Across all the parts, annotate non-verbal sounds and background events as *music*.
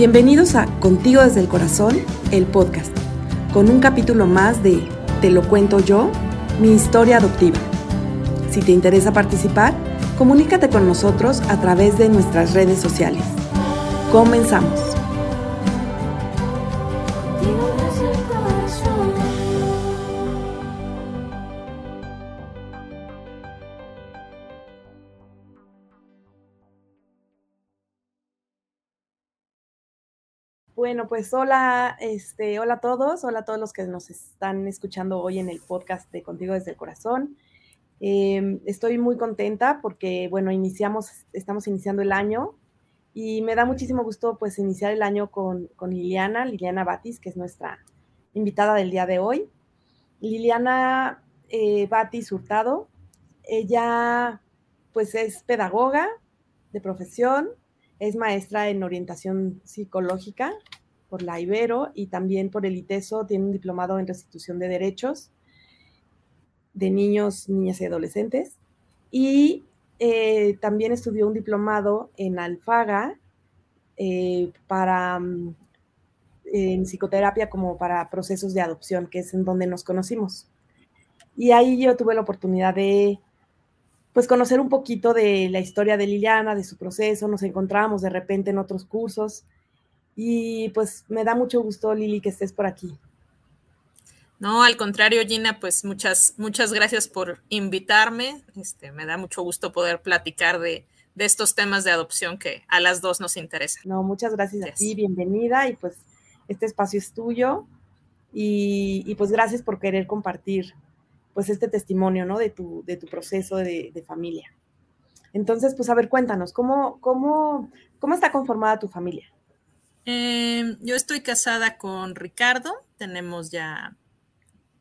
Bienvenidos a Contigo desde el Corazón, el podcast, con un capítulo más de Te lo cuento yo, mi historia adoptiva. Si te interesa participar, comunícate con nosotros a través de nuestras redes sociales. Comenzamos. Bueno, pues hola, este, hola a todos, hola a todos los que nos están escuchando hoy en el podcast de Contigo desde el Corazón. Em, estoy muy contenta porque, bueno, iniciamos, estamos iniciando el año y me da muchísimo gusto pues iniciar el año con, Liliana, Liliana Batis, que es nuestra invitada del día de hoy. Liliana eh, Batis Hurtado, ella pues es pedagoga de profesión, es maestra en orientación psicológica por la Ibero y también por el ITESO, tiene un diplomado en restitución de derechos de niños, niñas y adolescentes. Y eh, también estudió un diplomado en Alfaga eh, para mm, en psicoterapia como para procesos de adopción, que es en donde nos conocimos. Y ahí yo tuve la oportunidad de pues conocer un poquito de la historia de Liliana, de su proceso, nos encontramos de repente en otros cursos y pues me da mucho gusto, Lili, que estés por aquí. No, al contrario, Gina, pues muchas, muchas gracias por invitarme. Este, me da mucho gusto poder platicar de, estos temas de adopción que a las dos nos interesan. No, muchas gracias, a ti, bienvenida y pues este espacio es tuyo y, pues gracias por querer compartir pues este testimonio, ¿no? De tu, de tu proceso de, familia. Entonces, pues a ver, cuéntanos, ¿cómo, cómo, cómo está conformada tu familia? Em, yo estoy casada con Ricardo, tenemos ya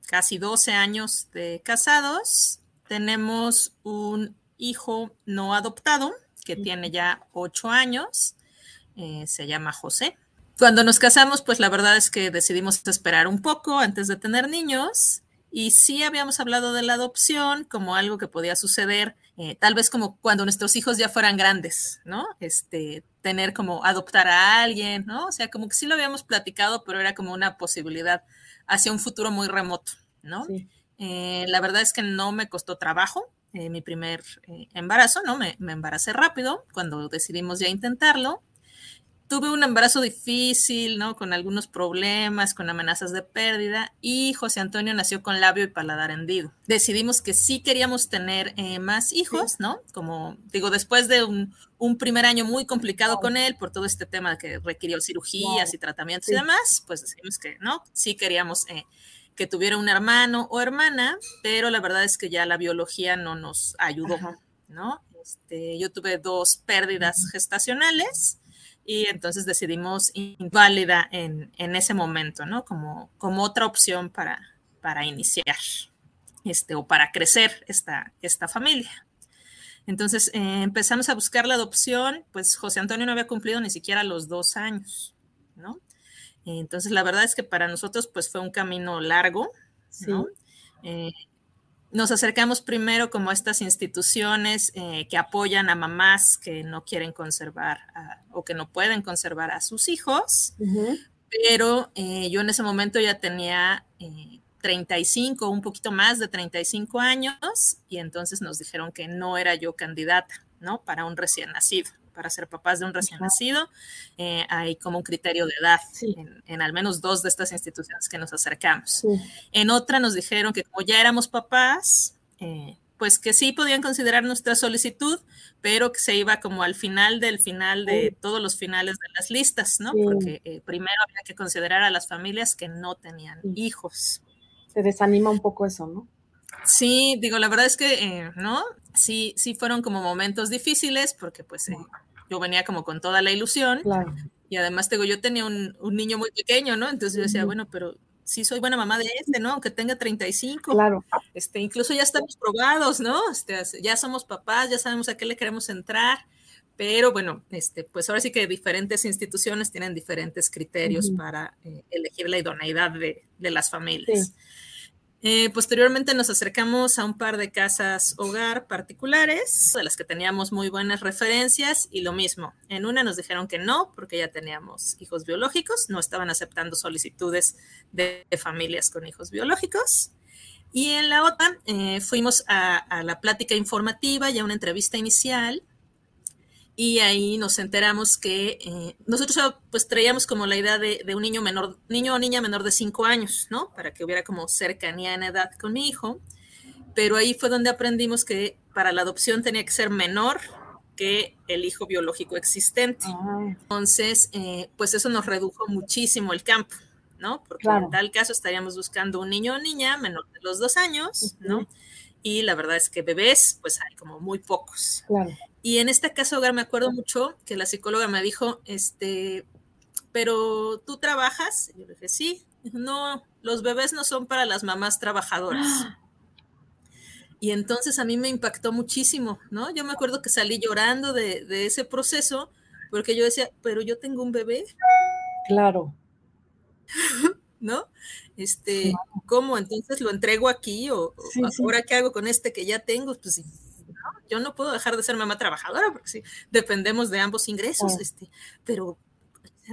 casi 12 años de casados, tenemos un hijo no adoptado que tiene ya 8 años, eh, se llama José. Cuando nos casamos, pues la verdad es que decidimos esperar un poco antes de tener niños y sí habíamos hablado de la adopción como algo que podía suceder, eh, tal vez como cuando nuestros hijos ya fueran grandes, ¿no? Este, tener como adoptar a alguien, ¿no? O sea, como que sí lo habíamos platicado, pero era como una posibilidad hacia un futuro muy remoto, ¿no? Eh, la verdad es que no me costó trabajo eh, mi primer embarazo, ¿no? Me, me embaracé rápido cuando decidimos ya intentarlo tuve un embarazo difícil, ¿no? Con algunos problemas, con amenazas de pérdida y José Antonio nació con labio y paladar hendido. Decidimos que sí queríamos tener eh, más hijos, ¿no? Como digo, después de un, primer año muy complicado con él por todo este tema que requirió cirugías y tratamientos y demás, pues decidimos que, ¿no? Sí queríamos... Eh, que tuviera un hermano o hermana, pero la verdad es que ya la biología no nos ayudó, ¿no? Este, yo tuve dos pérdidas gestacionales, y entonces decidimos inválida en, en ese momento, ¿no? Como, como otra opción para, para iniciar este, o para crecer esta, esta familia. Entonces eh, empezamos a buscar la adopción, pues José Antonio no había cumplido ni siquiera los dos años, ¿no? Entonces la verdad es que para nosotros pues fue un camino largo, ¿no? Eh, nos acercamos primero como a estas instituciones eh, que apoyan a mamás que no quieren conservar o que no pueden conservar a sus hijos, pero eh, yo en ese momento ya tenía 35, eh, un poquito más de 35 años, y entonces nos dijeron que no era yo candidata, ¿no? Para un recién nacido para ser papás de un recién nacido. Eh, hay como un criterio de edad en, al menos dos de estas instituciones que nos acercamos. En otra nos dijeron que como ya éramos papás, eh, pues que sí podían considerar nuestra solicitud, pero que se iba como al final del final de todos los finales de las listas, ¿no? Porque eh, primero había que considerar a las familias que no tenían hijos. Se desanima un poco eso, ¿no? Sí, digo, la verdad es que, ¿no? Sí, sí fueron como momentos difíciles porque pues yo venía como con toda la ilusión. Y además, digo, yo tenía un, niño muy pequeño, ¿no? Entonces yo decía, bueno, pero sí soy buena mamá de este, ¿no? Aunque tenga 35. Claro. Este, incluso ya estamos probados, ¿no? Este, ya somos papás, ya sabemos a qué le queremos entrar. Pero bueno, este, pues ahora sí que diferentes instituciones tienen diferentes criterios para eh, elegir la idoneidad de, las familias. Eh, posteriormente nos acercamos a un par de casas hogar particulares, de las que teníamos muy buenas referencias, y lo mismo, en una nos dijeron que no, porque ya teníamos hijos biológicos, no estaban aceptando solicitudes de, familias con hijos biológicos. Y en la otra eh, fuimos a, a, la plática informativa y a una entrevista inicial y ahí nos enteramos que eh, nosotros pues traíamos como la idea de, un niño menor, niño o niña menor de cinco años, ¿no? Para que hubiera como cercanía en edad con mi hijo, pero ahí fue donde aprendimos que para la adopción tenía que ser menor que el hijo biológico existente. Ah. Entonces, eh, pues eso nos redujo muchísimo el campo, ¿no? Porque en tal caso estaríamos buscando un niño o niña menor de los dos años, ¿no? Y la verdad es que bebés, pues hay como muy pocos. Claro. Y en este caso, hogar, me acuerdo mucho que la psicóloga me dijo, este, pero tú trabajas. Y yo le dije, sí. No, los bebés no son para las mamás trabajadoras. *gasps* Y entonces a mí me impactó muchísimo, ¿no? Yo me acuerdo que salí llorando de, ese proceso porque yo decía, pero yo tengo un bebé. Claro. *laughs* ¿No? Este, ¿cómo? Entonces lo entrego aquí o, ahora qué hago con este que ya tengo? Pues sí yo no puedo dejar de ser mamá trabajadora porque sí, dependemos de ambos ingresos, este, pero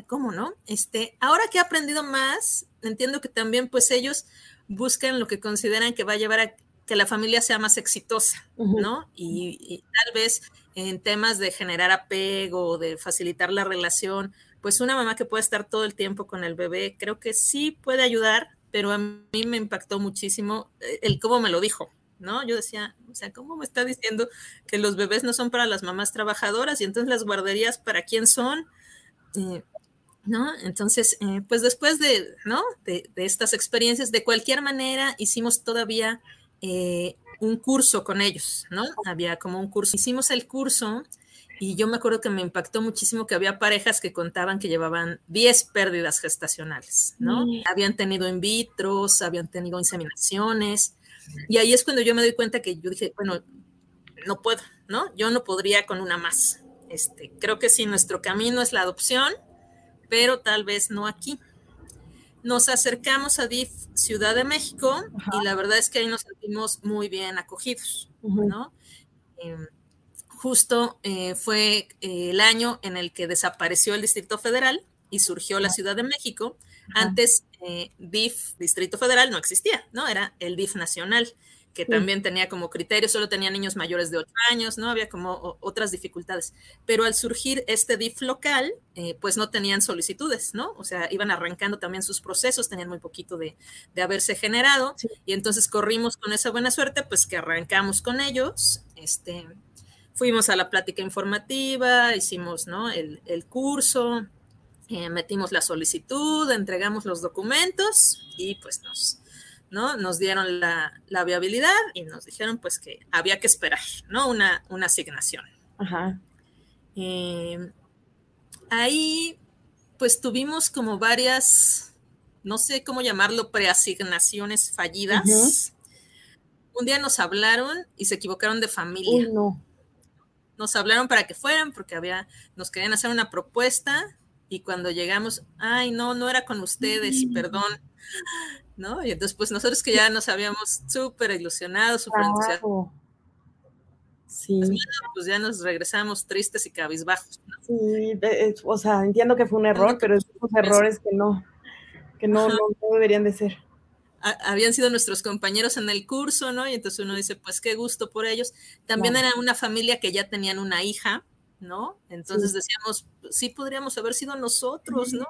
¿cómo no? Este, ahora que he aprendido más, entiendo que también pues ellos buscan lo que consideran que va a llevar a que la familia sea más exitosa, ¿no? Y, tal vez en temas de generar apego, de facilitar la relación, pues una mamá que pueda estar todo el tiempo con el bebé, creo que sí puede ayudar, pero a mí me impactó muchísimo eh, el cómo me lo dijo, ¿no? Yo decía, o sea, ¿cómo me está diciendo que los bebés no son para las mamás trabajadoras y entonces las guarderías para quién son? Eh, ¿No? Entonces, eh, pues después de, ¿no? De, estas experiencias, de cualquier manera, hicimos todavía eh, un curso con ellos, ¿no? Había como un curso. Hicimos el curso y yo me acuerdo que me impactó muchísimo que había parejas que contaban que llevaban 10 pérdidas gestacionales, ¿no? Mm. Habían tenido in vitros, habían tenido inseminaciones, y ahí es cuando yo me doy cuenta que yo dije, bueno, no puedo, ¿no? Yo no podría con una más. Este, creo que sí, nuestro camino es la adopción, pero tal vez no aquí. Nos acercamos a DIF Ciudad de México y la verdad es que ahí nos sentimos muy bien acogidos, ¿no? Em, justo eh, fue eh, el año en el que desapareció el Distrito Federal y surgió la Ciudad de México antes, eh, DIF, Distrito Federal, no existía, ¿no? Era el DIF nacional, que también tenía como criterio, solo tenía niños mayores de 8 años, ¿no? Había como otras dificultades. Pero al surgir este DIF local, eh, pues no tenían solicitudes, ¿no? O sea, iban arrancando también sus procesos, tenían muy poquito de, haberse generado, y entonces corrimos con esa buena suerte, pues que arrancamos con ellos, este, fuimos a la plática informativa, hicimos, ¿no? El, el curso, eh, metimos la solicitud, entregamos los documentos y pues nos, ¿no? nos dieron la, viabilidad y nos dijeron pues que había que esperar, ¿no? Una, una asignación. Ajá. Eh, ahí pues tuvimos como varias, no sé cómo llamarlo, preasignaciones fallidas. Un día nos hablaron y se equivocaron de familia. no. Nos hablaron para que fueran porque había, nos querían hacer una propuesta y cuando llegamos, ay, no, no era con ustedes, perdón, ¿no? Y entonces, pues nosotros que ya nos habíamos súper ilusionado, súper entusiasmados. Sí. Pues, pues, ya nos regresamos tristes y cabizbajos. Sí, o sea, entiendo que fue un error, pero esos errores que no, que no, no, deberían de ser. habían sido nuestros compañeros en el curso, ¿no? Y entonces uno dice, pues qué gusto por ellos. También era una familia que ya tenían una hija, ¿no? Entonces decíamos, sí podríamos haber sido nosotros, ¿no?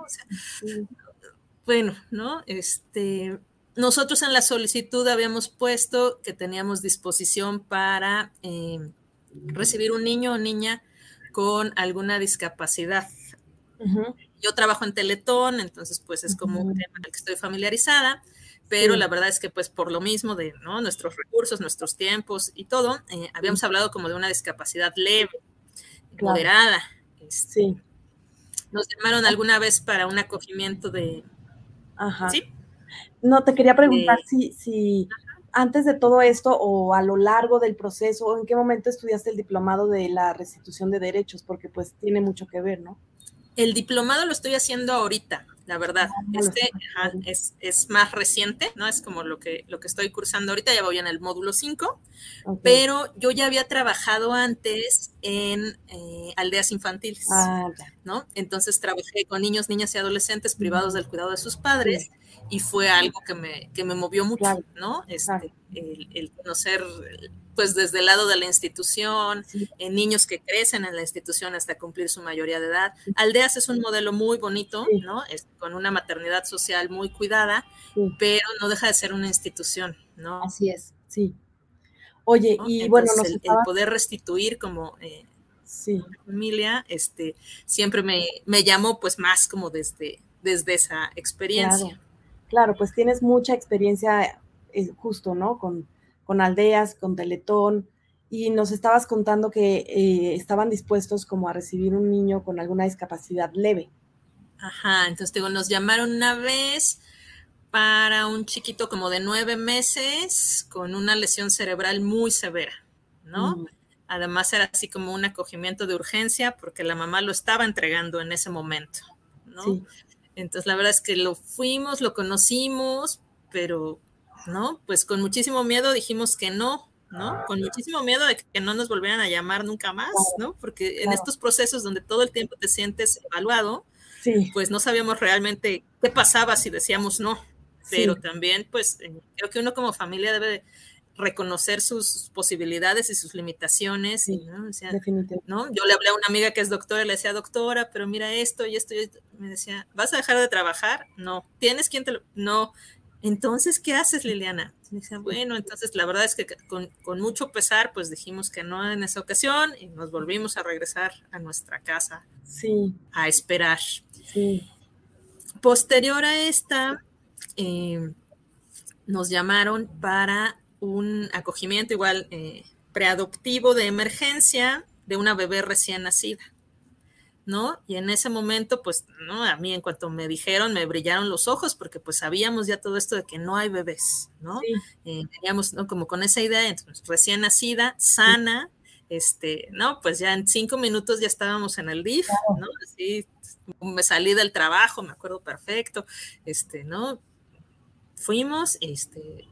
Bueno, ¿no? Este, nosotros en la solicitud habíamos puesto que teníamos disposición para eh, recibir un niño o niña con alguna discapacidad. Yo trabajo en Teletón, entonces pues es como un tema en el que estoy familiarizada, pero la verdad es que pues por lo mismo de ¿no? nuestros recursos, nuestros tiempos y todo, eh, habíamos hablado como de una discapacidad leve, moderada. Este, sí. Nos llamaron alguna vez para un acogimiento de... Ajá. ¿Sí? No, te quería preguntar si, si antes de todo esto o a lo largo del proceso, o en qué momento estudiaste el diplomado de la restitución de derechos, porque pues tiene mucho que ver, ¿no? El diplomado lo estoy haciendo ahorita. La verdad. Este es, es, más reciente, ¿no? Es como lo que, lo que estoy cursando ahorita, ya voy en el módulo 5, pero yo ya había trabajado antes en eh, aldeas infantiles, ah, ¿no? Entonces trabajé con niños, niñas y adolescentes privados del cuidado de sus padres y fue algo que me, que me movió mucho, ¿no? Este, el, el, conocer pues desde el lado de la institución, en niños que crecen en la institución hasta cumplir su mayoría de edad. Aldeas es un modelo muy bonito, ¿no? Es, con una maternidad social muy cuidada, pero no deja de ser una institución, ¿no? Así es, sí. Oye, y bueno, el, poder restituir como eh, sí. familia, este, siempre me, me, llamó pues más como desde, desde esa experiencia. Claro, claro pues tienes mucha experiencia eh, justo, ¿no? Con, con aldeas, con Teletón, y nos estabas contando que eh, estaban dispuestos como a recibir un niño con alguna discapacidad leve. Ajá, entonces digo, nos llamaron una vez para un chiquito como de nueve meses con una lesión cerebral muy severa, ¿no? Mm. Además era así como un acogimiento de urgencia porque la mamá lo estaba entregando en ese momento, ¿no? Entonces la verdad es que lo fuimos, lo conocimos, pero ¿no? Pues con muchísimo miedo dijimos que no, ¿no? Ah, con muchísimo miedo de que no nos volvieran a llamar nunca más, ¿no? Porque en estos procesos donde todo el tiempo te sientes evaluado, pues no sabíamos realmente qué pasaba si decíamos no, pero también pues eh, creo que uno como familia debe reconocer sus posibilidades y sus limitaciones. ¿no? ¿no? Yo le hablé a una amiga que es doctora y le decía, doctora, pero mira esto y esto y esto. Me decía, ¿vas a dejar de trabajar? No. ¿Tienes quien te lo...? No. Entonces, ¿qué haces, Liliana? dice, bueno, entonces la verdad es que con, mucho pesar, pues dijimos que no en esa ocasión y nos volvimos a regresar a nuestra casa sí. a esperar. Sí. Posterior a esta, eh, nos llamaron para un acogimiento igual eh, preadoptivo de emergencia de una bebé recién nacida. ¿no? Y en ese momento, pues, ¿no? A mí en cuanto me dijeron, me brillaron los ojos porque pues sabíamos ya todo esto de que no hay bebés, ¿no? Eh, teníamos, ¿no? Como con esa idea, entonces, recién nacida, sana, este, ¿no? Pues ya en cinco minutos ya estábamos en el DIF, ¿no? Así, me salí del trabajo, me acuerdo perfecto, este, ¿no? Fuimos, este,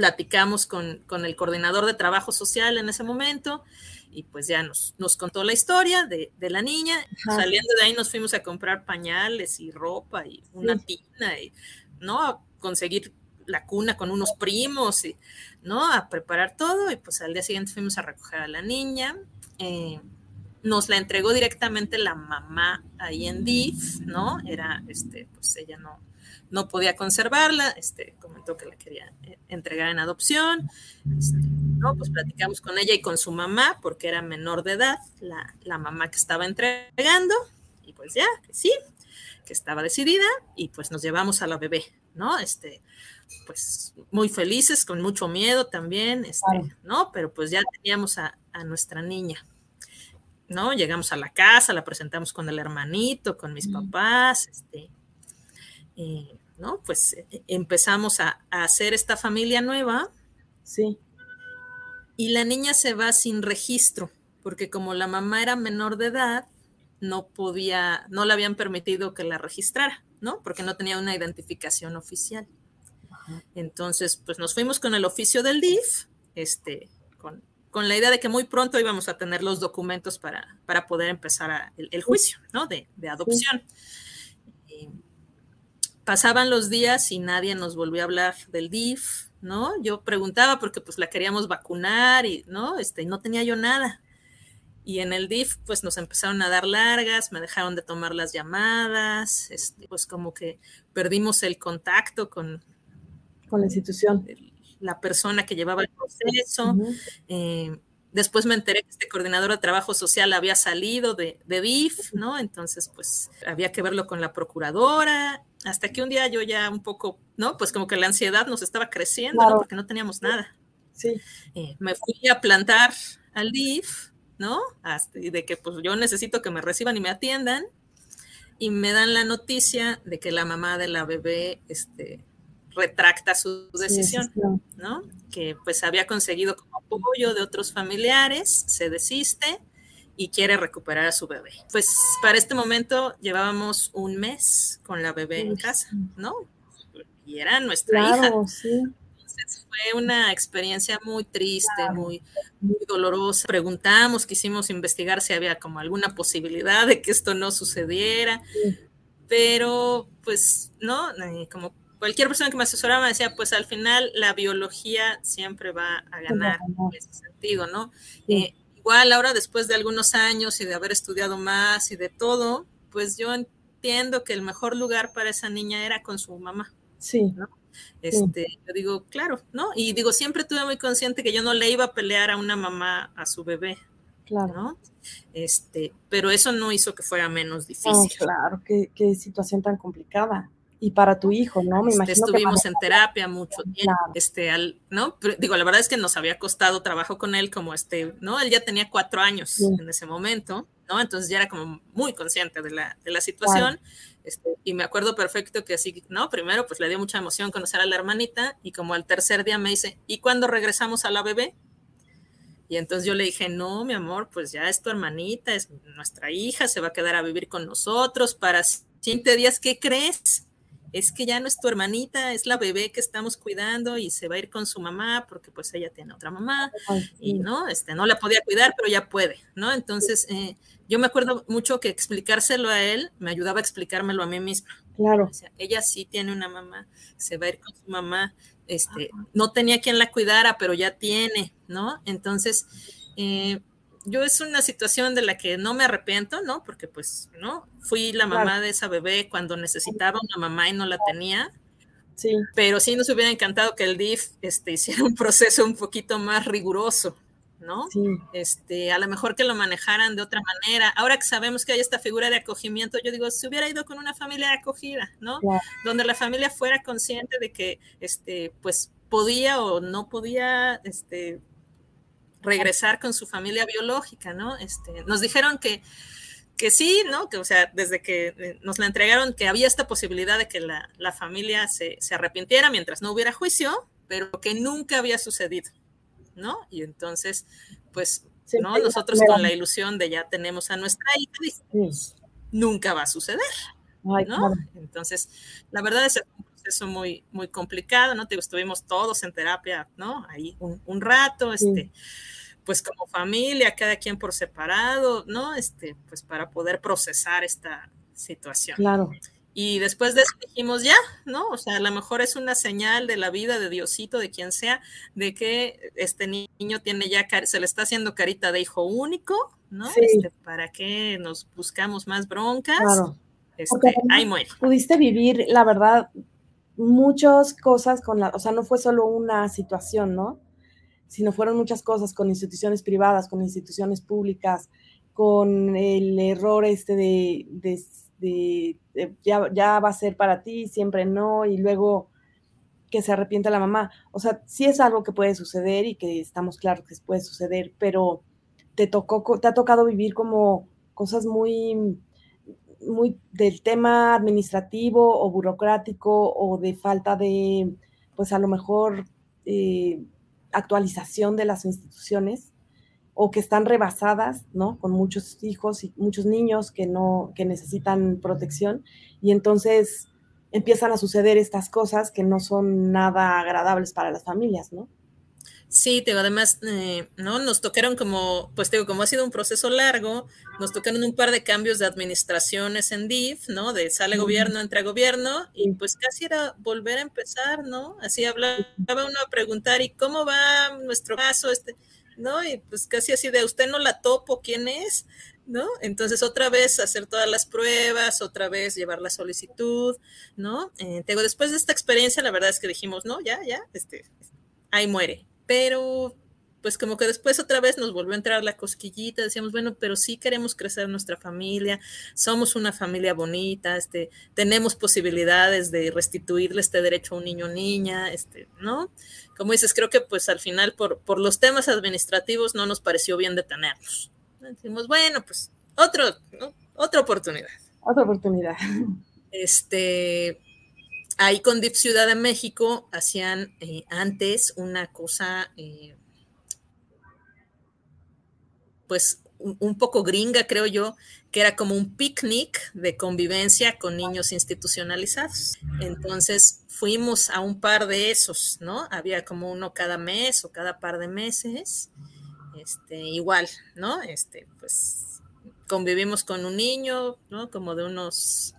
platicamos con, con el coordinador de trabajo social en ese momento, y pues ya nos, nos contó la historia de, la niña. Saliendo de ahí nos fuimos a comprar pañales y ropa y una tina y, ¿no? A conseguir la cuna con unos primos y, ¿no? A preparar todo y pues al día siguiente fuimos a recoger a la niña. Eh, nos la entregó directamente la mamá ahí en DIF, ¿no? Era, este, pues ella no, no podía conservarla, este, comentó que la quería eh, entregar en adopción, este, ¿no? Pues platicamos con ella y con su mamá, porque era menor de edad, la, mamá que estaba entregando, y pues ya, que sí, que estaba decidida, y pues nos llevamos a la bebé, ¿no? Este, pues muy felices, con mucho miedo también, este, ¿no? Pero pues ya teníamos a, nuestra niña. ¿no? Llegamos a la casa, la presentamos con el hermanito, con mis papás, este, eh, ¿no? Pues eh, empezamos a, hacer esta familia nueva. Sí. Y la niña se va sin registro, porque como la mamá era menor de edad, no podía, no le habían permitido que la registrara, ¿no? Porque no tenía una identificación oficial. Entonces, pues nos fuimos con el oficio del DIF, este, con, la idea de que muy pronto íbamos a tener los documentos para, para poder empezar el, juicio, ¿no? De, adopción pasaban los días y nadie nos volvió a hablar del DIF, ¿no? Yo preguntaba porque pues la queríamos vacunar y, ¿no? Este, no tenía yo nada. Y en el DIF pues nos empezaron a dar largas, me dejaron de tomar las llamadas, este, pues como que perdimos el contacto con, con la institución. La persona que llevaba el proceso. Después me enteré que este coordinador de trabajo social había salido de, de DIF, ¿no? Entonces, pues había que verlo con la procuradora, hasta que un día yo ya un poco, ¿no? Pues como que la ansiedad nos estaba creciendo, ¿no? Porque no teníamos nada. Sí. Eh, me fui a plantar al DIF, ¿no? Hasta, de que pues yo necesito que me reciban y me atiendan. Y me dan la noticia de que la mamá de la bebé, este, retracta su decisión, ¿no? Que pues había conseguido como apoyo de otros familiares, se desiste y quiere recuperar a su bebé. Pues para este momento llevábamos un mes con la bebé en casa, ¿no? Y era nuestra hija. Sí fue una experiencia muy triste, muy, muy dolorosa. Preguntamos, quisimos investigar si había como alguna posibilidad de que esto no sucediera, pero pues no, como cualquier persona que me asesoraba me decía, pues al final la biología siempre va a ganar en ese sentido, ¿no? Eh, igual ahora después de algunos años y de haber estudiado más y de todo, pues yo entiendo que el mejor lugar para esa niña era con su mamá. Sí. ¿no? Este, yo digo, claro, ¿no? Y digo, siempre tuve muy consciente que yo no le iba a pelear a una mamá a su bebé. Claro. ¿no? Este, pero eso no hizo que fuera menos difícil. claro, qué, qué, situación tan complicada. Y para tu hijo, ¿no? Me este, imagino estuvimos en terapia mucho tiempo, este, al, ¿no? digo, la verdad es que nos había costado trabajo con él, como este, ¿no? Él ya tenía cuatro años en ese momento, ¿no? Entonces ya era como muy consciente de la, de la situación. Este, y me acuerdo perfecto que así, ¿no? Primero, pues le dio mucha emoción conocer a la hermanita y como al tercer día me dice, ¿y cuándo regresamos a la bebé? Y entonces yo le dije, no, mi amor, pues ya es tu hermanita, es nuestra hija, se va a quedar a vivir con nosotros para 20 días, ¿qué crees? Es que ya no es tu hermanita, es la bebé que estamos cuidando y se va a ir con su mamá porque pues ella tiene otra mamá y no, este, no la podía cuidar, pero ya puede, ¿no? Entonces, eh, yo me acuerdo mucho que explicárselo a él me ayudaba a explicármelo a mí misma. Claro. ella sí tiene una mamá, se va a ir con su mamá, este, no tenía quien la cuidara, pero ya tiene, ¿no? Entonces, eh, yo es una situación de la que no me arrepiento, ¿no? Porque pues, ¿no? Fui la mamá de esa bebé cuando necesitaba una mamá y no la tenía. Sí. Pero sí nos hubiera encantado que el DIF este, hiciera un proceso un poquito más riguroso, ¿no? Este, a lo mejor que lo manejaran de otra manera. Ahora que sabemos que hay esta figura de acogimiento, yo digo, si hubiera ido con una familia acogida, ¿no? Donde la familia fuera consciente de que, este, pues podía o no podía, este, regresar con su familia biológica, ¿no? Este, nos dijeron que, que sí, ¿no? Que, o sea, desde que eh, nos la entregaron, que había esta posibilidad de que la, la familia se, se arrepintiera mientras no hubiera juicio, pero que nunca había sucedido. ¿no? Y entonces, pues, ¿no? Nosotros con la ilusión de ya tenemos a nuestra hija, nunca va a suceder, ¿no? Entonces, la verdad es un proceso muy, muy complicado, ¿no? Te estuvimos todos en terapia, ¿no? Ahí un, rato, este, pues como familia, cada quien por separado, ¿no? Este, pues para poder procesar esta situación. Claro. Y después de eso dijimos ya, ¿no? O sea, a lo mejor es una señal de la vida de Diosito, de quien sea, de que este niño tiene ya, se le está haciendo carita de hijo único, ¿no? Este, ¿Para qué nos buscamos más broncas? Claro. Este, ahí muere. Pudiste vivir, la verdad, muchas cosas con la, o sea, no fue solo una situación, ¿no? Sino fueron muchas cosas con instituciones privadas, con instituciones públicas, con el error este de, de ya, ya, va a ser para ti, siempre no, y luego que se arrepienta la mamá. O sea, sí es algo que puede suceder y que estamos claros que puede suceder, pero te tocó, te ha tocado vivir como cosas muy, muy del tema administrativo o burocrático o de falta de, pues a lo mejor, eh, actualización de las instituciones o que están rebasadas, ¿no? Con muchos hijos y muchos niños que no, que necesitan protección y entonces empiezan a suceder estas cosas que no son nada agradables para las familias, ¿no? Sí, te además, eh, ¿no? Nos tocaron como, pues digo, como ha sido un proceso largo, nos tocaron un par de cambios de administraciones en DIF, ¿no? De sale gobierno, entra gobierno, y pues casi era volver a empezar, ¿no? Así hablaba uno a preguntar, ¿y cómo va nuestro caso? Este, ¿no? Y pues casi así de usted no la topo, ¿quién es? ¿No? Entonces otra vez hacer todas las pruebas, otra vez llevar la solicitud, ¿no? Eh, después de esta experiencia, la verdad es que dijimos, no, ya, ya, este, ahí muere. Pero pues como que después otra vez nos volvió a entrar la cosquillita, decíamos, bueno, pero sí queremos crecer nuestra familia, somos una familia bonita, este, tenemos posibilidades de restituirle este derecho a un niño o niña, este, ¿no? Como dices, creo que pues al final por, por los temas administrativos no nos pareció bien detenerlos. Decimos, bueno, pues otro, otra oportunidad. Otra oportunidad. Este, ahí con DIP Ciudad de México hacían eh, antes una cosa... Eh, pues un, poco gringa, creo yo, que era como un picnic de convivencia con niños institucionalizados. Entonces fuimos a un par de esos, ¿no? Había como uno cada mes o cada par de meses. Este, igual, ¿no? Este, pues convivimos con un niño, ¿no? Como de unos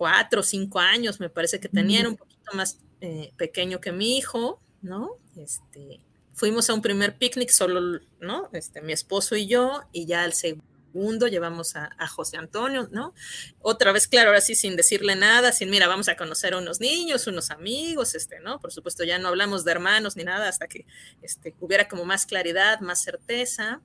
cuatro o cinco años, me parece que tenía, un poquito más eh, pequeño que mi hijo, ¿no? Este, fuimos a un primer picnic solo, ¿no? Este, mi esposo y yo, y ya al segundo llevamos a, José Antonio, ¿no? Otra vez, claro, ahora sí, sin decirle nada, sin, mira, vamos a conocer a unos niños, unos amigos, este, ¿no? Por supuesto, ya no hablamos de hermanos ni nada hasta que este, hubiera como más claridad, más certeza.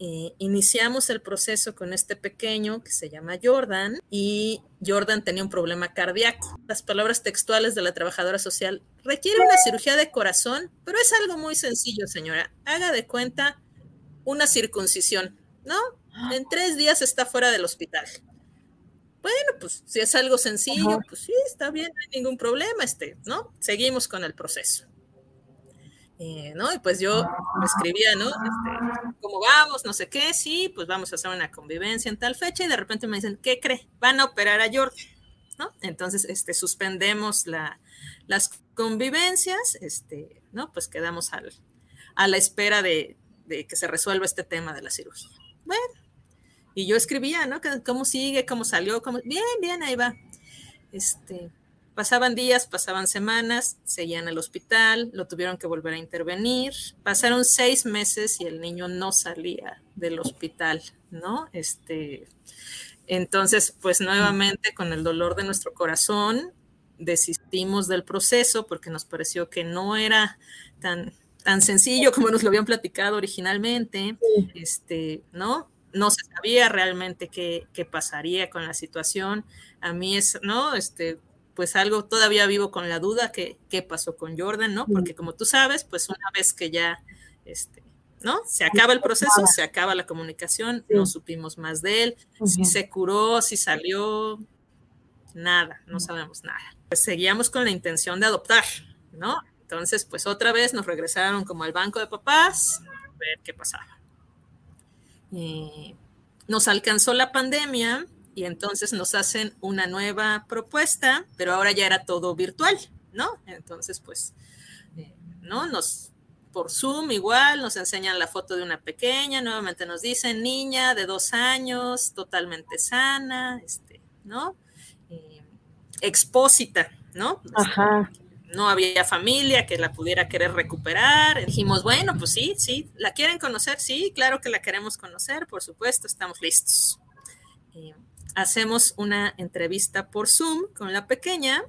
Eh, iniciamos el proceso con este pequeño que se llama Jordan y Jordan tenía un problema cardíaco. Las palabras textuales de la trabajadora social requiere una cirugía de corazón, pero es algo muy sencillo, señora. Haga de cuenta una circuncisión, ¿no? En tres días está fuera del hospital. Bueno, pues si es algo sencillo, pues sí, está bien, no hay ningún problema, este, ¿no? Seguimos con el proceso. Eh, ¿no? Y pues yo escribía, ¿no? Este, ¿Cómo vamos? No sé qué, sí, pues vamos a hacer una convivencia en tal fecha y de repente me dicen, ¿qué cree? Van a operar a Jordan, ¿no? Entonces, este, suspendemos la, las convivencias, este, ¿no? Pues quedamos al, a la espera de, de, que se resuelva este tema de la cirugía. Bueno, y yo escribía, ¿no? ¿Cómo sigue? ¿Cómo salió? ¿Cómo? Bien, bien, ahí va. Este, Pasaban días, pasaban semanas, seguían al hospital, lo tuvieron que volver a intervenir. Pasaron seis meses y el niño no salía del hospital, ¿no? Este, entonces, pues nuevamente con el dolor de nuestro corazón, desistimos del proceso porque nos pareció que no era tan, tan sencillo como nos lo habían platicado originalmente, este, ¿no? No se sabía realmente qué, qué pasaría con la situación. A mí es, ¿no? Este, pues algo todavía vivo con la duda que qué pasó con Jordan, ¿no? Porque como tú sabes, pues una vez que ya, este, ¿no? Se acaba el proceso, se acaba la comunicación, no supimos más de él, si se curó, si salió, nada, no sabemos nada. Pues seguíamos con la intención de adoptar, ¿no? Entonces, pues otra vez nos regresaron como al banco de papás, a ver qué pasaba. Eh, nos alcanzó la pandemia y entonces nos hacen una nueva propuesta, pero ahora ya era todo virtual, ¿no? Entonces, pues, eh, ¿no? Nos, por Zoom igual, nos enseñan la foto de una pequeña, nuevamente nos dicen niña de dos años, totalmente sana, este, ¿no? Eh, expósita, ¿no? Ajá. no había familia que la pudiera querer recuperar. Dijimos, bueno, pues sí, sí, ¿la quieren conocer? Sí, claro que la queremos conocer, por supuesto, estamos listos. Eh, hacemos una entrevista por Zoom con la pequeña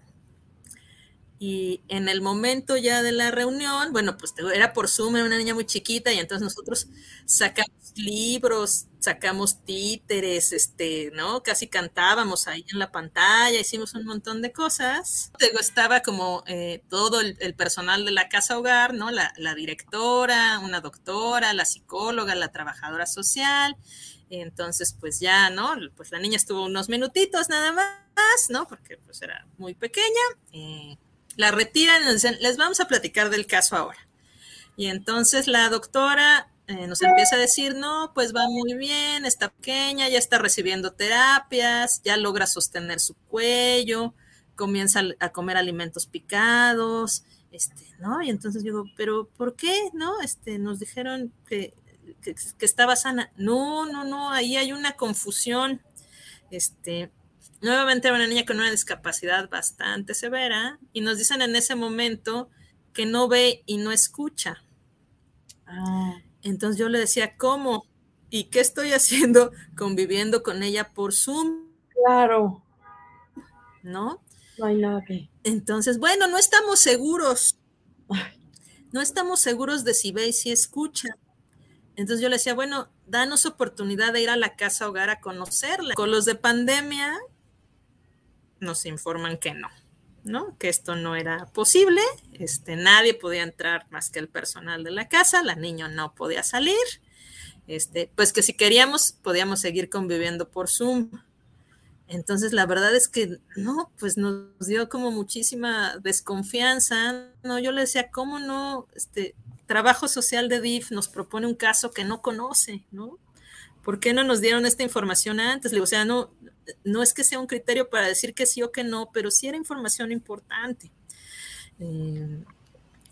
y en el momento ya de la reunión, bueno, pues era por Zoom, era una niña muy chiquita y entonces nosotros sacamos libros, sacamos títeres, este, ¿no? Casi cantábamos ahí en la pantalla, hicimos un montón de cosas. Estaba como eh, todo el, personal de la casa hogar, ¿no? La, la directora, una doctora, la psicóloga, la trabajadora social entonces, pues ya, ¿no? Pues la niña estuvo unos minutitos nada más, ¿no? Porque pues era muy pequeña. Eh, la retiran les vamos a platicar del caso ahora. Y entonces la doctora eh, nos empieza a decir, no, pues va muy bien, está pequeña, ya está recibiendo terapias, ya logra sostener su cuello, comienza a comer alimentos picados, este, ¿no? Y entonces digo, pero ¿por qué? ¿No? Este, nos dijeron que que, estaba sana. No, no, no, ahí hay una confusión. Este, nuevamente era una niña con una discapacidad bastante severa y nos dicen en ese momento que no ve y no escucha. Ah. Entonces yo le decía, ¿cómo? ¿Y qué estoy haciendo conviviendo con ella por Zoom? Claro. ¿No? No hay nada que. Entonces, bueno, no estamos seguros. No estamos seguros de si ve y si escucha. Entonces yo le decía, bueno, danos oportunidad de ir a la casa hogar a conocerla. Con los de pandemia nos informan que no, ¿no? Que esto no era posible, este, nadie podía entrar más que el personal de la casa, la niña no podía salir, este, pues que si queríamos podíamos seguir conviviendo por Zoom. Entonces la verdad es que no, pues nos dio como muchísima desconfianza, no, yo le decía, ¿cómo no? Este, trabajo social de DIF nos propone un caso que no conoce, ¿no? ¿por qué no nos dieron esta información antes? Le digo, o sea, no, no es que sea un criterio para decir que sí o que no, pero sí era información importante. Eh,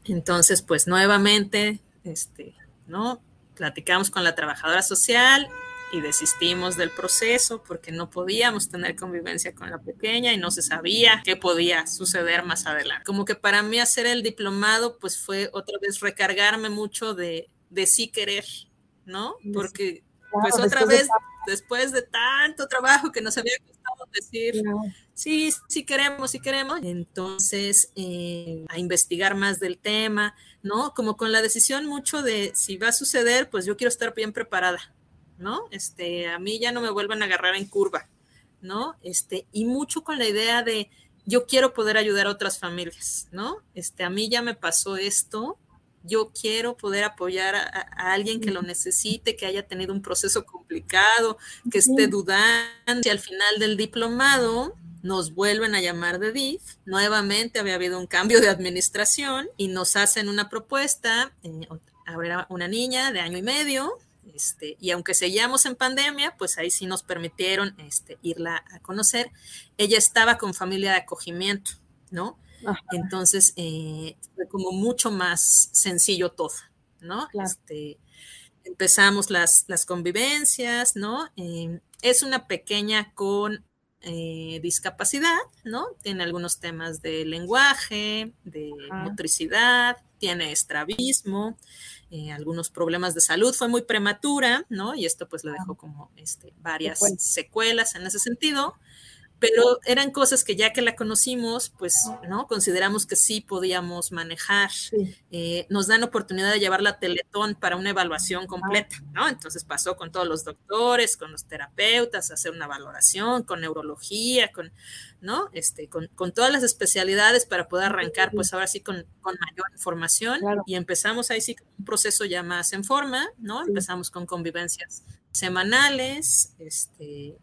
entonces, pues nuevamente, este, ¿no? Platicamos con la trabajadora social y desistimos del proceso porque no podíamos tener convivencia con la pequeña y no se sabía qué podía suceder más adelante. Como que para mí hacer el diplomado, pues fue otra vez recargarme mucho de, de sí querer, ¿no? Porque pues otra vez, después de tanto trabajo que nos había costado decir, sí, sí queremos, sí queremos, entonces eh, a investigar más del tema, ¿no? Como con la decisión mucho de si va a suceder, pues yo quiero estar bien preparada, ¿no? Este, a mí ya no me vuelvan a agarrar en curva, ¿no? Este, y mucho con la idea de yo quiero poder ayudar a otras familias, ¿no? Este, a mí ya me pasó esto, yo quiero poder apoyar a, alguien que lo necesite, que haya tenido un proceso complicado, que esté dudando. Y al final del diplomado nos vuelven a llamar de DIF. Nuevamente había habido un cambio de administración y nos hacen una propuesta. Eh, habrá una niña de año y medio. Este, y aunque seguíamos en pandemia, pues ahí sí nos permitieron este, irla a conocer. Ella estaba con familia de acogimiento, ¿no? Entonces, eh, fue como mucho más sencillo todo, ¿no? Este, empezamos las, las, convivencias, ¿no? Eh, es una pequeña con eh, discapacidad, ¿no? Tiene algunos temas de lenguaje, de motricidad, tiene estrabismo, algunos problemas de salud, fue muy prematura, ¿no? Y esto pues le dejó como este, varias secuelas en ese sentido, pero eran cosas que ya que la conocimos, pues, ¿no? Consideramos que sí podíamos manejar. Eh, nos dan oportunidad de llevarla a Teletón para una evaluación completa, ¿no? Entonces pasó con todos los doctores, con los terapeutas, hacer una valoración, con neurología, con, ¿no? Este, con, con todas las especialidades para poder arrancar, pues ahora sí con, con mayor información. Y empezamos ahí sí con un proceso ya más en forma, ¿no? Empezamos con convivencias semanales, este,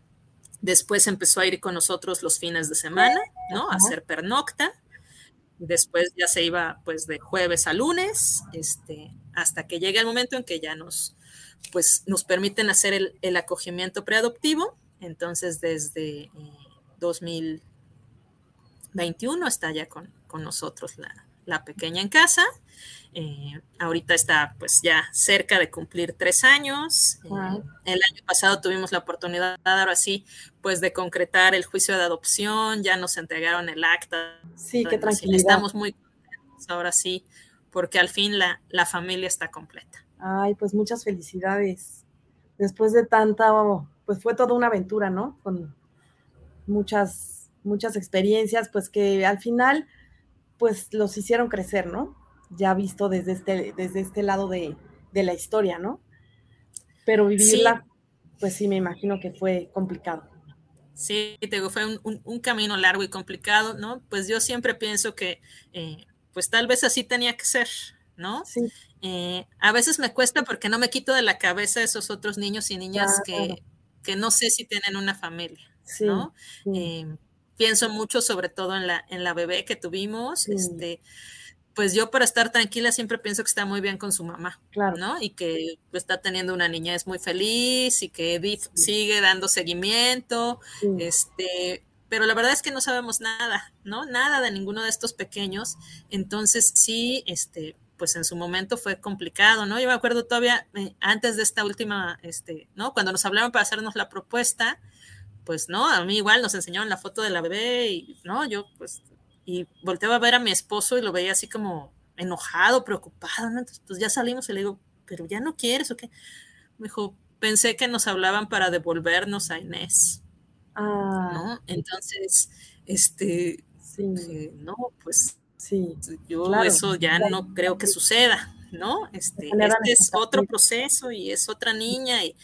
Después empezó a ir con nosotros los fines de semana, ¿no? A hacer pernocta. Después ya se iba pues de jueves a lunes, este, hasta que llega el momento en que ya nos, pues, nos permiten hacer el, acogimiento preadoptivo. Entonces, desde 2021 eh, está ya con, con nosotros la, la pequeña en casa. Eh, ahorita está pues ya cerca de cumplir tres años. Eh, el año pasado tuvimos la oportunidad, ahora sí, pues de concretar el juicio de adopción, ya nos entregaron el acta. Sí, qué tranquilidad. Estamos muy contentos ahora sí, porque al fin la, la familia está completa. Ay, pues muchas felicidades. Después de tanta, pues fue toda una aventura, ¿no? Con muchas, muchas experiencias, pues que al final pues los hicieron crecer, ¿no? Ya visto desde este, desde este lado de, la historia, ¿no? Pero vivirla, pues sí, me imagino que fue complicado. Sí, te digo, fue un, camino largo y complicado, ¿no? Pues yo siempre pienso que, eh, pues tal vez así tenía que ser, ¿no? Sí. Eh, a veces me cuesta porque no me quito de la cabeza esos otros niños y niñas que, que, no sé si tienen una familia, ¿no? Eh, pienso mucho sobre todo en la, en la bebé que tuvimos, este, pues yo para estar tranquila siempre pienso que está muy bien con su mamá, claro. ¿no? Y que está teniendo una niñez muy feliz y que Edith sigue dando seguimiento, este, pero la verdad es que no sabemos nada, ¿no? Nada de ninguno de estos pequeños, entonces sí, este, pues en su momento fue complicado, ¿no? Yo me acuerdo todavía eh, antes de esta última, este, ¿no? Cuando nos hablaron para hacernos la propuesta, pues no, a mí igual nos enseñaron la foto de la bebé y no, yo pues, y volteaba a ver a mi esposo y lo veía así como enojado, preocupado, ¿no? Entonces, pues ya salimos y le digo, pero ya no quieres o qué. Me dijo, pensé que nos hablaban para devolvernos a Inés. Ah. ¿no? Entonces, este, sí. no, pues sí, yo eso ya no creo que suceda, ¿no? Este, este es otro proceso y es otra niña y,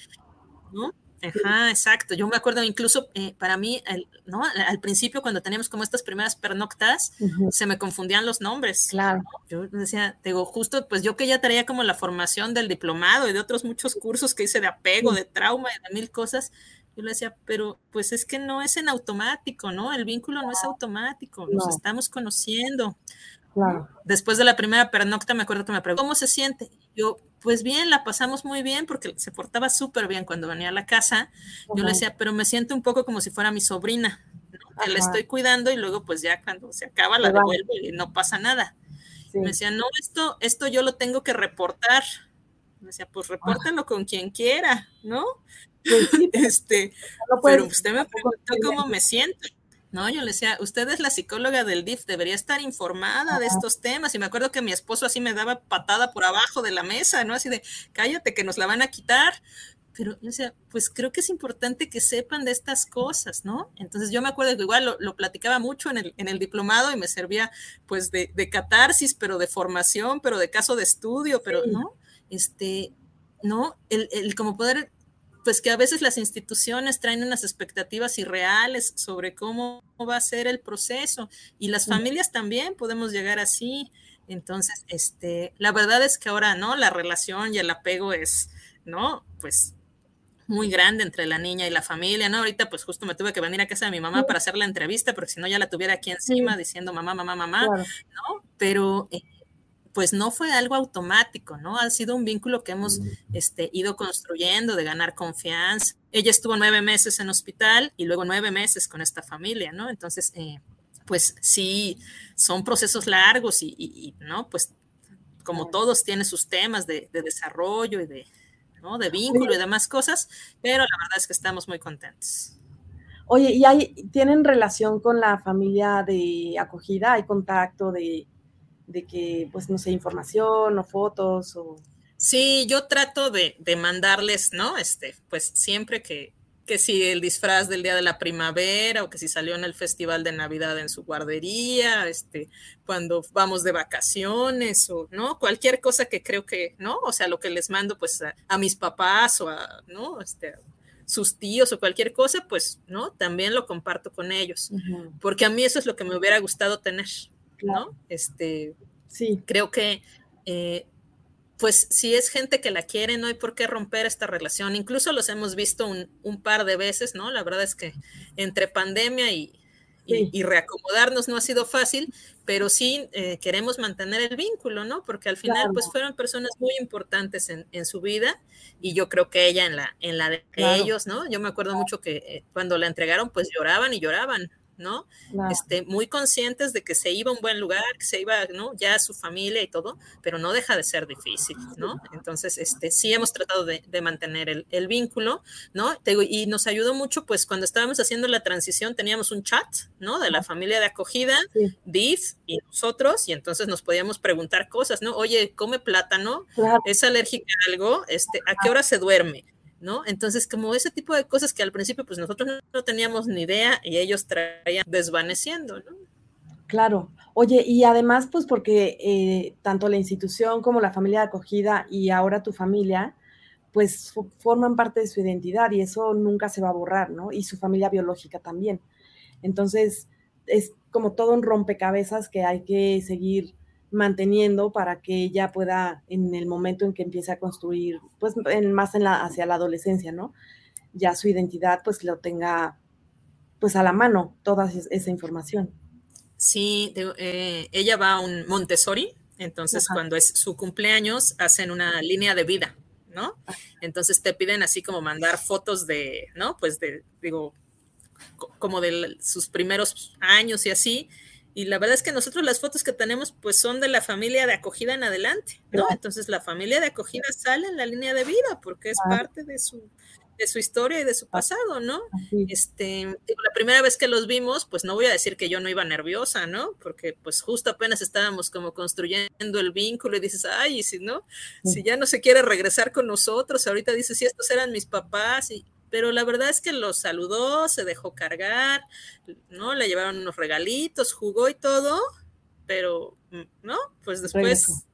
¿no? Ajá, exacto. Yo me acuerdo incluso eh, para mí, ¿no? Al principio cuando teníamos como estas primeras pernoctas, se me confundían los nombres. Claro. Yo decía, digo, justo, pues yo que ya traía como la formación del diplomado y de otros muchos cursos que hice de apego, de trauma y de mil cosas, yo le decía, pero pues es que no es en automático, ¿no? El vínculo no es automático, nos estamos conociendo. Claro. Después de la primera pernocta me acuerdo que me preguntó, ¿cómo se siente? Yo, pues bien, la pasamos muy bien porque se portaba súper bien cuando venía a la casa. Yo le decía, pero me siento un poco como si fuera mi sobrina, que la estoy cuidando y luego pues ya cuando se acaba la devuelvo y no pasa nada. Me decía, no, esto, esto yo lo tengo que reportar. Me decía, pues repórtenlo con quien quiera, ¿no? Pues *laughs* este, pero usted me preguntó cómo me siento. No, yo le decía, usted es la psicóloga del DIF, debería estar informada de estos temas. Y me acuerdo que mi esposo así me daba patada por abajo de la mesa, ¿no? Así de, cállate que nos la van a quitar. Pero yo decía, pues creo que es importante que sepan de estas cosas, ¿no? Entonces yo me acuerdo que igual lo, platicaba mucho en el, en el, diplomado y me servía pues de, de, catarsis, pero de formación, pero de caso de estudio, pero, ¿no? Este, ¿no? El, el como poder pues que a veces las instituciones traen unas expectativas irreales sobre cómo va a ser el proceso y las familias también podemos llegar así. Entonces, este, la verdad es que ahora, ¿no? La relación y el apego es, ¿no? Pues muy grande entre la niña y la familia, ¿no? Ahorita pues justo me tuve que venir a casa de mi mamá para hacer la entrevista, porque si no ya la tuviera aquí encima diciendo mamá, mamá, mamá, ¿no? Pero eh, pues no fue algo automático, ¿no? Ha sido un vínculo que hemos este, ido construyendo de ganar confianza. Ella estuvo nueve meses en hospital y luego nueve meses con esta familia, ¿no? Entonces, eh, pues sí, son procesos largos y, ¿no? Pues como todos tiene sus temas de, desarrollo y de, ¿no? de vínculo y demás cosas, pero la verdad es que estamos muy contentos. Oye, ¿y hay, tienen relación con la familia de acogida? ¿Hay contacto de, de que, pues, no sé, información o fotos o... Sí, yo trato de, de mandarles, ¿no? Este, pues siempre que, que si el disfraz del día de la primavera o que si salió en el festival de Navidad en su guardería, este, cuando vamos de vacaciones o, ¿no? Cualquier cosa que creo que, ¿no? O sea, lo que les mando pues a, mis papás o a, ¿no? Este, sus tíos o cualquier cosa, pues, ¿no? También lo comparto con ellos, porque a mí eso es lo que me hubiera gustado tener, ¿no? Este, sí. Creo que, eh, pues, si es gente que la quiere, no hay por qué romper esta relación. Incluso los hemos visto un, par de veces, ¿no? La verdad es que entre pandemia y, y, reacomodarnos no ha sido fácil, pero sí eh, queremos mantener el vínculo, ¿no? Porque al final, pues, fueron personas muy importantes en, en, su vida y yo creo que ella en la, en la de ellos, ¿no? Yo me acuerdo mucho que eh, cuando la entregaron, pues lloraban y lloraban, ¿no? Este, muy conscientes de que se iba a un buen lugar, que se iba, ¿no? Ya su familia y todo, pero no deja de ser difícil, ¿no? Entonces, este, sí hemos tratado de, mantener el, vínculo, ¿no? y nos ayudó mucho, pues, cuando estábamos haciendo la transición, teníamos un chat, ¿no? De la familia de acogida, DIF y nosotros, y entonces nos podíamos preguntar cosas, ¿no? Oye, come plátano, ¿es alérgica a algo? Este, ¿A qué hora se duerme? ¿No? Entonces, como ese tipo de cosas que al principio pues nosotros no, teníamos ni idea y ellos traían desvaneciendo, ¿no? Claro. Oye, y además, pues porque eh, tanto la institución como la familia de acogida y ahora tu familia, pues forman parte de su identidad y eso nunca se va a borrar, ¿no? Y su familia biológica también. Entonces, es como todo un rompecabezas que hay que seguir manteniendo para que ella pueda, en el momento en que empiece a construir, pues en, más en la, hacia la adolescencia, ¿no? Ya su identidad, pues lo tenga, pues a la mano, toda esa información. Sí, eh, ella va a un Montessori, entonces cuando es su cumpleaños hacen una línea de vida, ¿no? Ah. Entonces te piden así como mandar fotos de, ¿no? Pues de, digo, como de sus primeros años y así, y la verdad es que nosotros las fotos que tenemos pues son de la familia de acogida en adelante, ¿no? Entonces la familia de acogida sale en la línea de vida porque es parte de su, de su historia y de su pasado, ¿no? Este, la primera vez que los vimos, pues no voy a decir que yo no iba nerviosa, ¿no? Porque pues justo apenas estábamos como construyendo el vínculo y dices, ay, y si no, si ya no se quiere regresar con nosotros, ahorita dices, si estos eran mis papás y pero la verdad es que los saludó, se dejó cargar, ¿no? Le llevaron unos regalitos, jugó y todo, pero, ¿no? Pues después,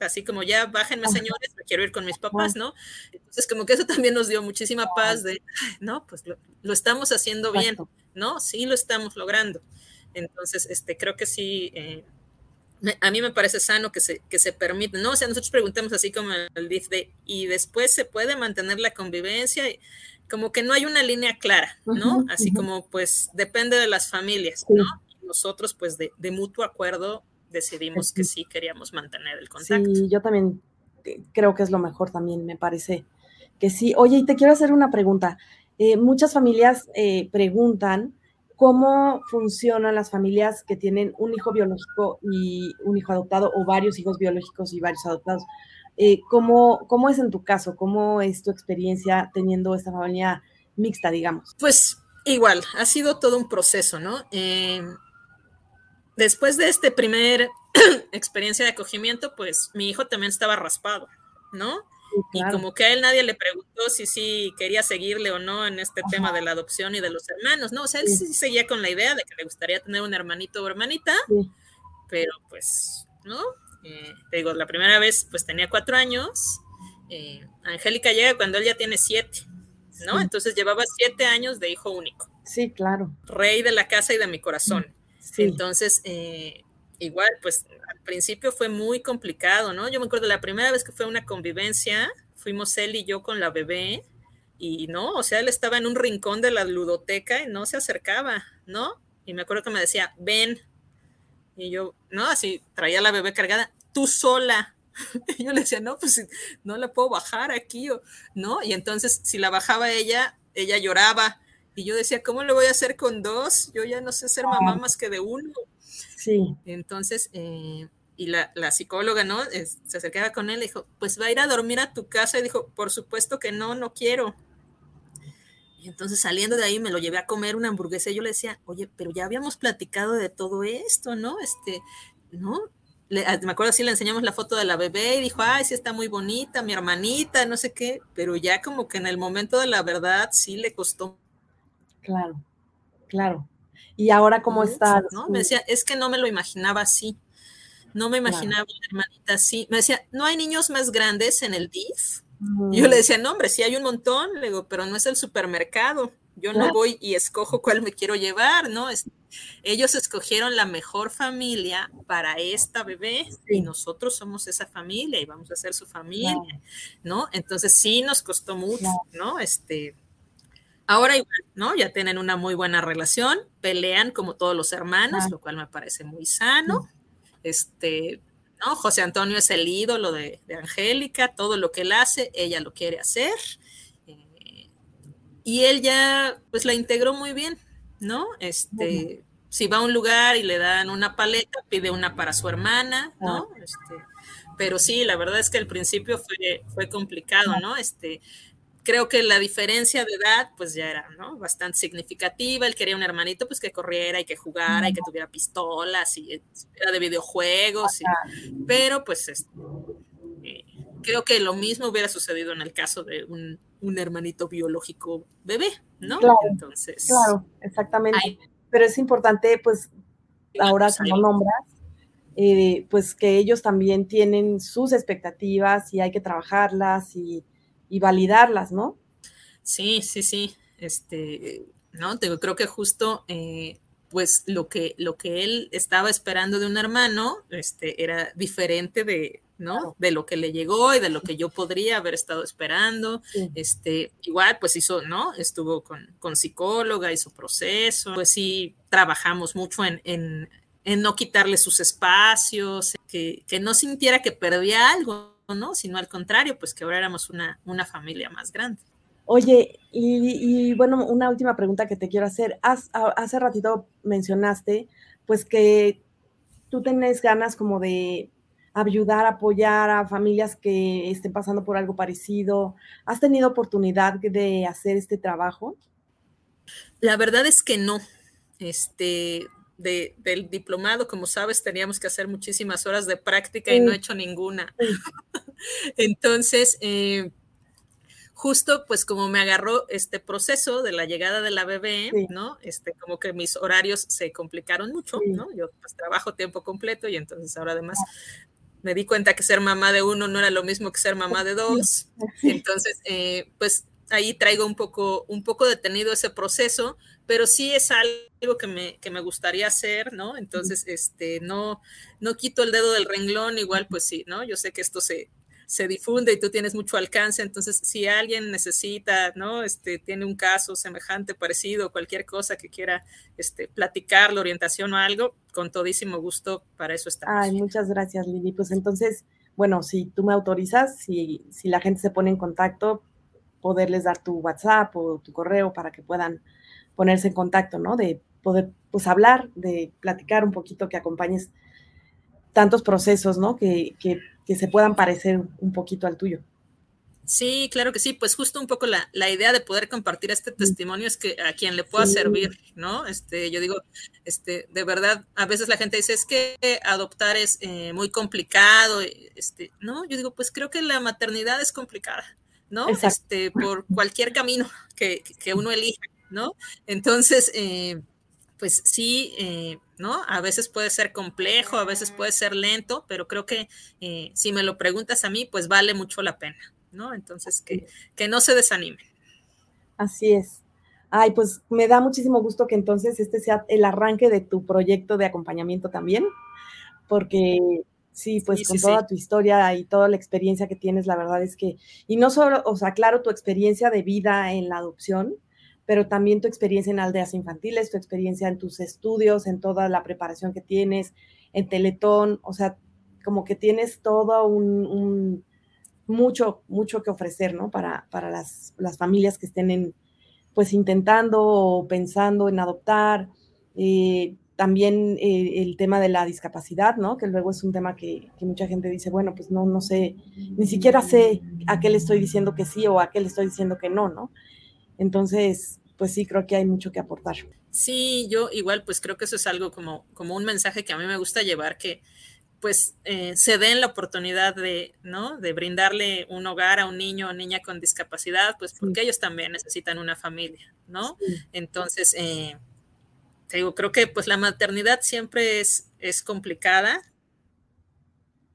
así como ya bájenme señores, me quiero ir con mis papás, ¿no? Entonces como que eso también nos dio muchísima paz de, no, pues lo, estamos haciendo bien, ¿no? Sí lo estamos logrando. Entonces, este, creo que sí, eh, a mí me parece sano que se, que se permite, ¿no? O sea, nosotros preguntamos así como el DIF de, y después se puede mantener la convivencia, como que no hay una línea clara, ¿no? Así como pues depende de las familias, ¿no? nosotros pues de, mutuo acuerdo decidimos que sí queríamos mantener el contacto. Sí, yo también creo que es lo mejor también, me parece que sí. Oye, y te quiero hacer una pregunta. Eh, muchas familias eh, preguntan cómo funcionan las familias que tienen un hijo biológico y un hijo adoptado o varios hijos biológicos y varios adoptados. Eh, ¿cómo, ¿Cómo es en tu caso? ¿Cómo es tu experiencia teniendo esta familia mixta, digamos? Pues igual, ha sido todo un proceso, ¿no? después de este primer *clears throat* experiencia de acogimiento, pues mi hijo también estaba raspado, ¿no? Y como que a él nadie le preguntó si sí quería seguirle o no en este tema de la adopción y de los hermanos, ¿no? O sea, él sí. seguía con la idea de que le gustaría tener un hermanito o hermanita, pero pues, ¿no? Eh, te digo, la primera vez pues tenía cuatro años, eh, Angélica llega cuando él ya tiene siete, ¿no? Entonces llevaba siete años de hijo único. Sí, claro. Rey de la casa y de mi corazón. Entonces, eh, igual, pues al principio fue muy complicado, ¿no? Yo me acuerdo la primera vez que fue una convivencia, fuimos él y yo con la bebé y no, o sea, él estaba en un rincón de la ludoteca y no se acercaba, ¿no? Y me acuerdo que me decía, ven. Y yo, no, así traía la bebé cargada, tú sola. *laughs* Y yo le decía, no, pues no la puedo bajar aquí, ¿no? Y entonces, si la bajaba ella, ella lloraba. Y yo decía, ¿cómo lo voy a hacer con dos? Yo ya no sé ser mamá más que de uno. Sí. Entonces, eh, y la, psicóloga, ¿no? se acercaba con él y dijo, pues va a ir a dormir a tu casa. Y dijo, por supuesto que no, no quiero. Y entonces saliendo de ahí me lo llevé a comer una hamburguesa y yo le decía, oye, pero ya habíamos platicado de todo esto, ¿no? Este, ¿no? Ah, me acuerdo así le enseñamos la foto de la bebé y dijo, ay, sí está muy bonita, mi hermanita, no sé qué, pero ya como que en el momento de la verdad sí le costó. Claro, claro. Y ahora, ¿cómo está? ¿no? Me decía, es que no me lo imaginaba así. No me imaginaba una hermanita así. Me decía, ¿no hay niños más grandes en el DIF? Yo le decía, no, hombre, sí hay un montón, le digo, pero no es el supermercado. Yo no voy y escojo cuál me quiero llevar, ¿no? ellos escogieron la mejor familia para esta bebé y nosotros somos esa familia y vamos a ser su familia, ¿no? Entonces sí nos costó mucho, ¿no? Este, Ahora igual, ¿no? Ya tienen una muy buena relación, pelean como todos los hermanos, lo cual me parece muy sano. Este, ¿no? José Antonio es el ídolo de, Angélica, todo lo que él hace, ella lo quiere hacer. Eh, y él ya, pues la integró muy bien, ¿no? Este, si va a un lugar y le dan una paleta, pide una para su hermana, ¿no? Este, pero sí, la verdad es que al principio fue, fue complicado, ¿no? Este, creo que la diferencia de edad, pues ya era, ¿no? Bastante significativa. Él quería un hermanito, pues que corriera y que jugara y que tuviera pistolas y era de videojuegos. pero, pues, este, eh, creo que lo mismo hubiera sucedido en el caso de un, hermanito biológico bebé, ¿no? Claro, Entonces. Claro, exactamente. pero es importante, pues, ahora que lo nombras, eh, pues que ellos también tienen sus expectativas y hay que trabajarlas y y validarlas, ¿no? Sí, sí, sí. Este, no, te, creo que justo eh, pues lo que, lo que él estaba esperando de un hermano este, era diferente de, ¿no? De lo que le llegó y de lo que yo podría haber estado esperando. Este, igual, pues hizo, ¿no? Estuvo con, con, psicóloga, hizo proceso, pues sí, trabajamos mucho en, en, en no quitarle sus espacios, que, que no sintiera que perdía algo, ¿no? Sino al contrario, pues que ahora éramos una, una familia más grande. Oye, y, bueno, una última pregunta que te quiero hacer. hace ratito mencionaste, pues que tú tenés ganas como de ayudar, apoyar a familias que estén pasando por algo parecido. ¿Has tenido oportunidad de hacer este trabajo? La verdad es que no. Este, del diplomado, como sabes, teníamos que hacer muchísimas horas de práctica y no he hecho ninguna. *laughs* Entonces, eh, justo pues como me agarró este proceso de la llegada de la bebé, ¿no? Este, como que mis horarios se complicaron mucho, ¿no? Yo pues trabajo tiempo completo y entonces ahora además me di cuenta que ser mamá de uno no era lo mismo que ser mamá de dos. Entonces, eh, pues ahí traigo un poco, un poco detenido ese proceso, pero sí es algo que me, que me gustaría hacer, ¿no? Entonces, este, no, no quito el dedo del renglón, igual, pues sí, ¿no? Yo sé que esto se, se difunde y tú tienes mucho alcance. Entonces, si alguien necesita, ¿no? Este, tiene un caso semejante, parecido, cualquier cosa que quiera este, platicar, la orientación o algo, con todísimo gusto, para eso estamos. Ay, muchas gracias, Lili. Pues entonces, bueno, si tú me autorizas, si, si la gente se pone en contacto, poderles dar tu WhatsApp o tu correo para que puedan ponerse en contacto, ¿no? De poder, pues, hablar, de platicar un poquito, que acompañes tantos procesos, ¿no? Que, que, que se puedan parecer un poquito al tuyo. Sí, claro que sí, pues justo un poco la, la, idea de poder compartir este testimonio es que a quien le pueda sí. servir, ¿no? Este, yo digo, este, de verdad, a veces la gente dice, es que adoptar es eh, muy complicado, este, ¿no? Yo digo, pues creo que la maternidad es complicada, ¿no? Este, por cualquier camino que, que uno elija, ¿no? Entonces, eh, pues sí, eh, ¿no? A veces puede ser complejo, a veces puede ser lento, pero creo que eh, si me lo preguntas a mí, pues vale mucho la pena, ¿no? Entonces, que, que no se desanimen. Así es. Ay, pues me da muchísimo gusto que entonces este sea el arranque de tu proyecto de acompañamiento también, porque sí, pues sí, con sí, toda sí. tu historia y toda la experiencia que tienes, la verdad es que, y no solo, o sea, claro, tu experiencia de vida en la adopción, pero también tu experiencia en aldeas infantiles, tu experiencia en tus estudios, en toda la preparación que tienes, en Teletón, o sea, como que tienes todo un, un mucho, mucho que ofrecer, ¿no? Para, para las, las, familias que estén en, pues intentando o pensando en adoptar. Eh, también eh, el tema de la discapacidad, ¿no? Que luego es un tema que, que, mucha gente dice, bueno, pues no, no sé, ni siquiera sé a qué le estoy diciendo que sí o a qué le estoy diciendo que no, ¿no? Entonces, pues sí, creo que hay mucho que aportar. Sí, yo igual, pues creo que eso es algo como, como un mensaje que a mí me gusta llevar, que pues eh, se den la oportunidad de, ¿no? De brindarle un hogar a un niño o niña con discapacidad, pues porque sí. ellos también necesitan una familia, ¿no? Sí. Entonces, eh, te digo, creo que pues la maternidad siempre es, es complicada.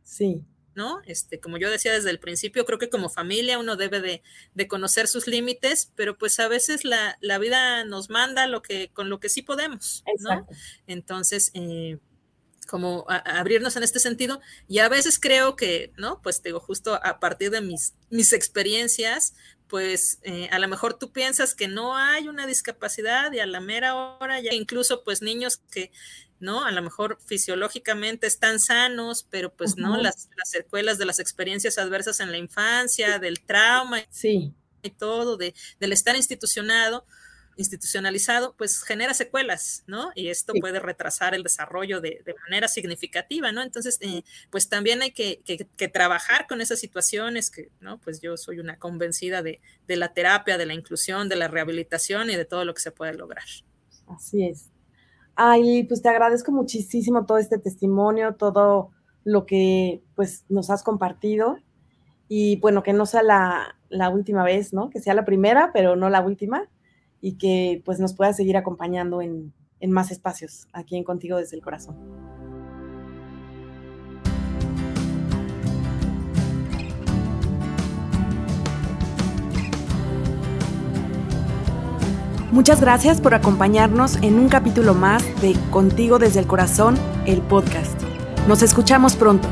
Sí. ¿no? Este, como yo decía desde el principio, creo que como familia uno debe de, de conocer sus límites, pero pues a veces la, la, vida nos manda lo que, con lo que sí podemos, Exacto. ¿no? Entonces, eh, como a, a abrirnos en este sentido, y a veces creo que, ¿no? Pues digo, justo a partir de mis, mis experiencias, pues eh, a lo mejor tú piensas que no hay una discapacidad y a la mera hora ya incluso pues niños que ¿no? A lo mejor fisiológicamente están sanos, pero pues uh -huh. no, las, las, secuelas de las experiencias adversas en la infancia, del trauma sí. y todo, de, del estar institucionado, institucionalizado, pues genera secuelas, ¿no? Y esto sí. puede retrasar el desarrollo de, de, manera significativa, ¿no? Entonces, eh, pues también hay que, que, que, trabajar con esas situaciones, que, ¿no? Pues yo soy una convencida de, de la terapia, de la inclusión, de la rehabilitación y de todo lo que se puede lograr. Así es. Ay, pues te agradezco muchísimo todo este testimonio, todo lo que pues nos has compartido y bueno, que no sea la, la, última vez, ¿no? Que sea la primera, pero no la última y que pues nos pueda seguir acompañando en, en más espacios aquí en Contigo desde el Corazón. Muchas gracias por acompañarnos en un capítulo más de Contigo desde el Corazón, el podcast. Nos escuchamos pronto.